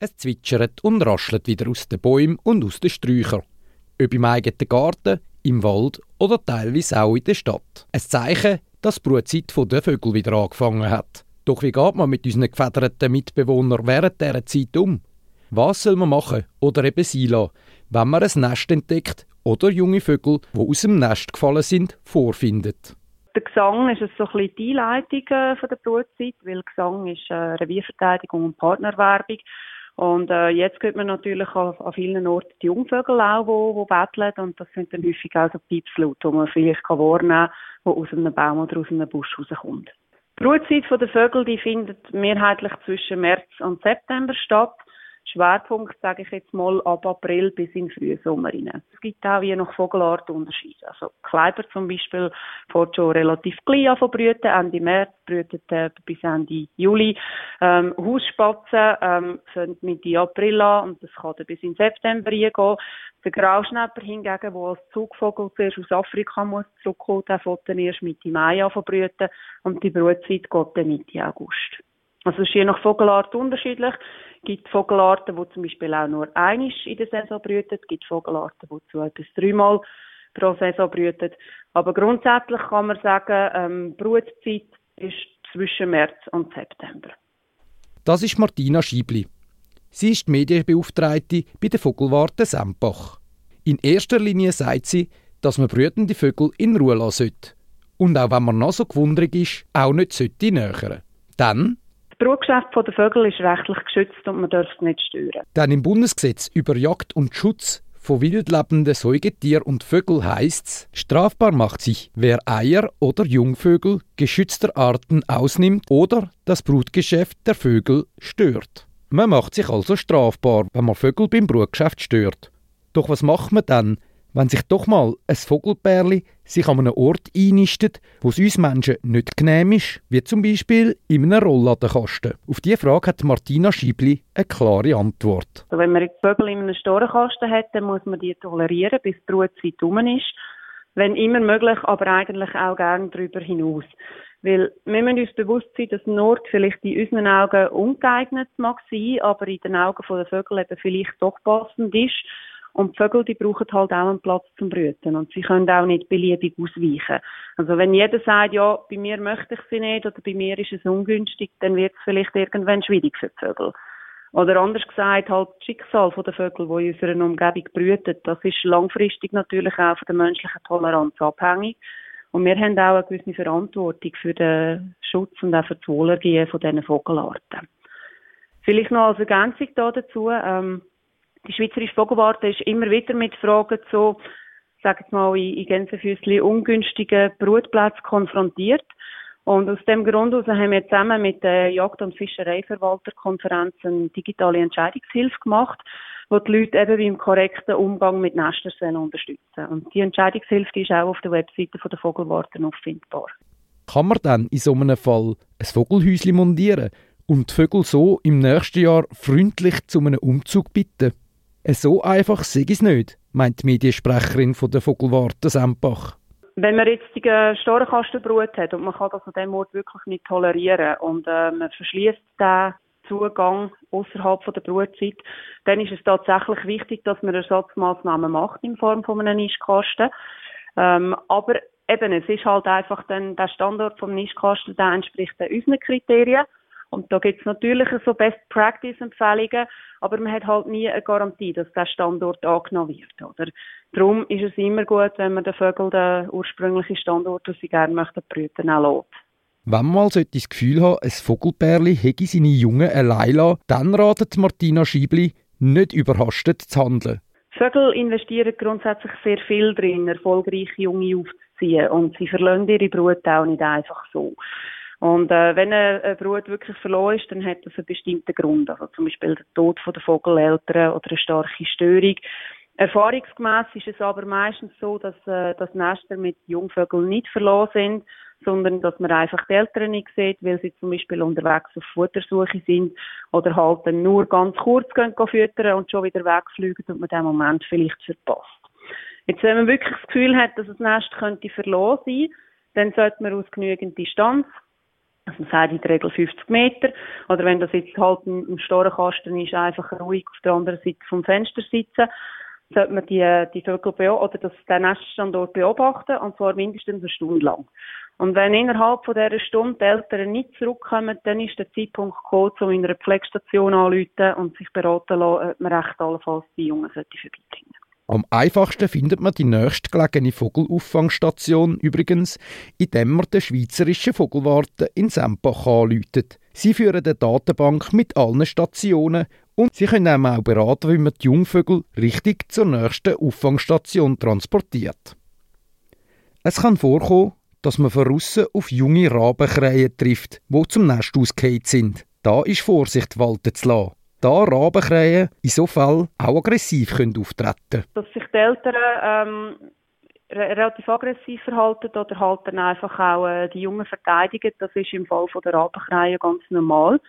Es zwitschert und raschelt wieder aus den Bäumen und aus den Sträuchern. Ob im eigenen Garten, im Wald oder teilweise auch in der Stadt. Ein Zeichen, dass die Brutzeit der Vögel wieder angefangen hat. Doch wie geht man mit unseren gefederten Mitbewohnern während dieser Zeit um? Was soll man machen oder eben sein lassen, wenn man ein Nest entdeckt oder junge Vögel, die aus dem Nest gefallen sind, vorfindet? Der Gesang ist so ein bisschen die Einleitung äh, der Brutzeit, weil Gesang ist äh, Revierverteidigung und Partnerwerbung. Und äh, jetzt geht man natürlich an, an vielen Orten die Jungvögel auch, die, die betteln. Und das sind dann häufig auch so Piepslaute, die man vielleicht kann wahrnehmen kann, die aus einem Baum oder aus einem Busch rauskommt. Die Brutzeit der Vögel die findet mehrheitlich zwischen März und September statt. Schwerpunkt, sage ich jetzt mal, ab April bis in Frühsommer rein. Es gibt auch je nach Vogelart Unterschiede. Also Kleiber zum Beispiel fährt schon relativ gleich an von brüten, Ende März, brütet äh, bis Ende Juli. Ähm, Hausspatzen ähm, fängt Mitte April an und das kann dann bis in September reingehen. Der Grauschnäpper hingegen, der als Zugvogel zuerst aus Afrika muss zurückkommen, der fängt dann erst Mitte Mai an von brüten und die Brutzeit geht dann Mitte August. Also es ist je nach Vogelart unterschiedlich. Es gibt Vogelarten, die zum Beispiel auch nur einmal in der Saison brüten. Es gibt Vogelarten, die zwei bis dreimal pro Saison brüten. Aber grundsätzlich kann man sagen, ähm, Brutzeit ist zwischen März und September. Das ist Martina Schiebli. Sie ist die Medienbeauftragte bei der Vogelwarte Sempach. In erster Linie sagt sie, dass man brütende Vögel in Ruhe lassen sollte. Und auch wenn man noch so gewundrig ist, auch nicht sollte nähern. Dann Brutgeschäft der Vögel ist rechtlich geschützt und man darf es nicht stören. Denn im Bundesgesetz über Jagd und Schutz von wildlebenden Säugetier und Vögel heißt es, strafbar macht sich, wer Eier oder Jungvögel geschützter Arten ausnimmt oder das Brutgeschäft der Vögel stört. Man macht sich also strafbar, wenn man Vögel beim Brutgeschäft stört. Doch was macht man dann, wenn sich doch mal ein Vogelbärli sich an einem Ort einnistet, wo es uns Menschen nicht genehm ist, wie zum Beispiel in einem Rollladenkasten. Auf diese Frage hat Martina Schiebli eine klare Antwort. Also wenn man Vögel in einem Storenkasten hat, dann muss man die tolerieren, bis die Ruhezeit um ist. Wenn immer möglich, aber eigentlich auch gerne darüber hinaus. Weil wir müssen uns bewusst sein, dass Nord vielleicht in unseren Augen ungeeignet mag sein, aber in den Augen der Vögel eben vielleicht doch passend ist. Und die Vögel, die brauchen halt auch einen Platz zum Brüten. Und sie können auch nicht beliebig ausweichen. Also wenn jeder sagt, ja, bei mir möchte ich sie nicht oder bei mir ist es ungünstig, dann wird es vielleicht irgendwann schwierig für die Vögel. Oder anders gesagt, halt das Schicksal der Vögel, die in unserer Umgebung brüten, das ist langfristig natürlich auch von der menschlichen Toleranz abhängig. Und wir haben auch eine gewisse Verantwortung für den Schutz und auch für das Wohlergehen von diesen Vogelarten. Vielleicht noch als Ergänzung dazu, ähm, die Schweizerische Vogelwarte ist immer wieder mit Fragen zu, sage ich mal, in, in ungünstigen Brutplätzen konfrontiert. Und aus dem Grund heraus haben wir zusammen mit der Jagd- und Fischereiverwalterkonferenz eine digitale Entscheidungshilfe gemacht, wo die Leute eben beim korrekten Umgang mit Nestern unterstützen Und die Entscheidungshilfe ist auch auf der Webseite der Vogelwarte auffindbar. Kann man dann in so einem Fall ein Vogelhäuschen montieren und die Vögel so im nächsten Jahr freundlich zu einem Umzug bitten? So einfach sei es nicht, meint die Mediensprecherin von der Vogelwarte Sempach. Wenn man jetzt die äh, Storenkastenbrut hat und man kann das an dem Ort wirklich nicht tolerieren und äh, man verschließt den Zugang außerhalb der Brutzeit, dann ist es tatsächlich wichtig, dass man Ersatzmaßnahmen macht in Form von einem Nischkasten. Ähm, aber eben, es ist halt einfach dann, der Standort vom Nischkasten, der entspricht unseren Kriterien. Und da gibt es natürlich so Best-Practice-Empfehlungen, aber man hat halt nie eine Garantie, dass der Standort angenommen wird. Oder? Darum ist es immer gut, wenn man den Vögeln den ursprünglichen Standort, den sie gerne möchten, brüten, auch lässt. Wenn man mal das Gefühl hat, ein Vogelbärli hätte seine Jungen allein lassen, dann ratet Martina Schiebli, nicht überhastet zu handeln. Vögel investieren grundsätzlich sehr viel drin, erfolgreiche Junge aufzuziehen und sie verlassen ihre Brut auch nicht einfach so. Und äh, wenn eine, Brut wirklich verloren ist, dann hat das einen bestimmten Grund. Also zum Beispiel der Tod der Vogeleltern oder eine starke Störung. Erfahrungsgemäß ist es aber meistens so, dass, äh, dass Nester mit Jungvögeln nicht verloren sind, sondern dass man einfach die Eltern nicht sieht, weil sie zum Beispiel unterwegs auf Futtersuche sind oder halt dann nur ganz kurz gehen, gehen füttern und schon wieder wegfliegen und man den Moment vielleicht verpasst. Jetzt, wenn man wirklich das Gefühl hat, dass das Nest könnte verloren sein, dann sollte man aus genügend Distanz man sagt in der Regel 50 Meter. Oder wenn das jetzt halt im Storenkasten ist, einfach ruhig auf der anderen Seite vom Fenster sitzen, sollte man die, die Vögel oder das, den Neststandort beobachten, und zwar mindestens eine Stunde lang. Und wenn innerhalb von dieser Stunde die Eltern nicht zurückkommen, dann ist der Zeitpunkt gekommen, um in einer Pflegestation anzurufen und sich beraten lassen, ob man recht allenfalls die Jungen vorbeibringen sollte. Am einfachsten findet man die nächstgelegene Vogelauffangstation übrigens, indem man den Schweizerischen Vogelwarte in Sempach anläutet. Sie führen eine Datenbank mit allen Stationen und sie können einem auch beraten, wie man die Jungvögel richtig zur nächsten Auffangstation transportiert. Es kann vorkommen, dass man von aussen auf junge Rabenkrähen trifft, die zum Nest ausgehend sind. Da ist Vorsicht walten zu lassen da Rabenkrähen in so Fall auch aggressiv können auftreten Dass sich die Eltern ähm, relativ aggressiv verhalten oder halt dann einfach auch äh, die Jungen verteidigen, das ist im Fall von der Rabenkrähen ganz normal.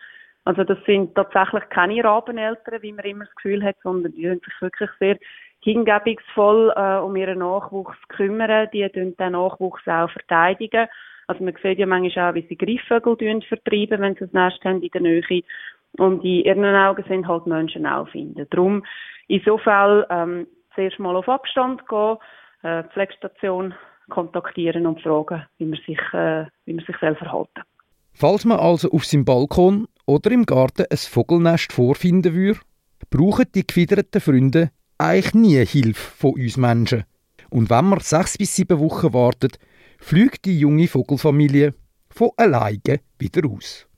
Also das sind tatsächlich keine Rabeneltern, wie man immer das Gefühl hat, sondern die sind sich wirklich sehr hingebungsvoll äh, um ihren Nachwuchs kümmern. Die tun den Nachwuchs auch verteidigen. Also man sieht ja manchmal auch, wie sie Greifvögel vertreiben, wenn sie das Nest haben in der Nähe. Und in ihren Augen sind halt Menschen auch finden. Darum in so Fall ähm, zuerst mal auf Abstand gehen, äh, Pflegestation kontaktieren und fragen, wie man sich, äh, wie man sich verhalten. Falls man also auf seinem Balkon oder im Garten ein Vogelnest vorfinden würde, brauchen die gefiederten Freunde eigentlich nie Hilfe von uns Menschen. Und wenn man sechs bis sieben Wochen wartet, fliegt die junge Vogelfamilie von alleine wieder aus.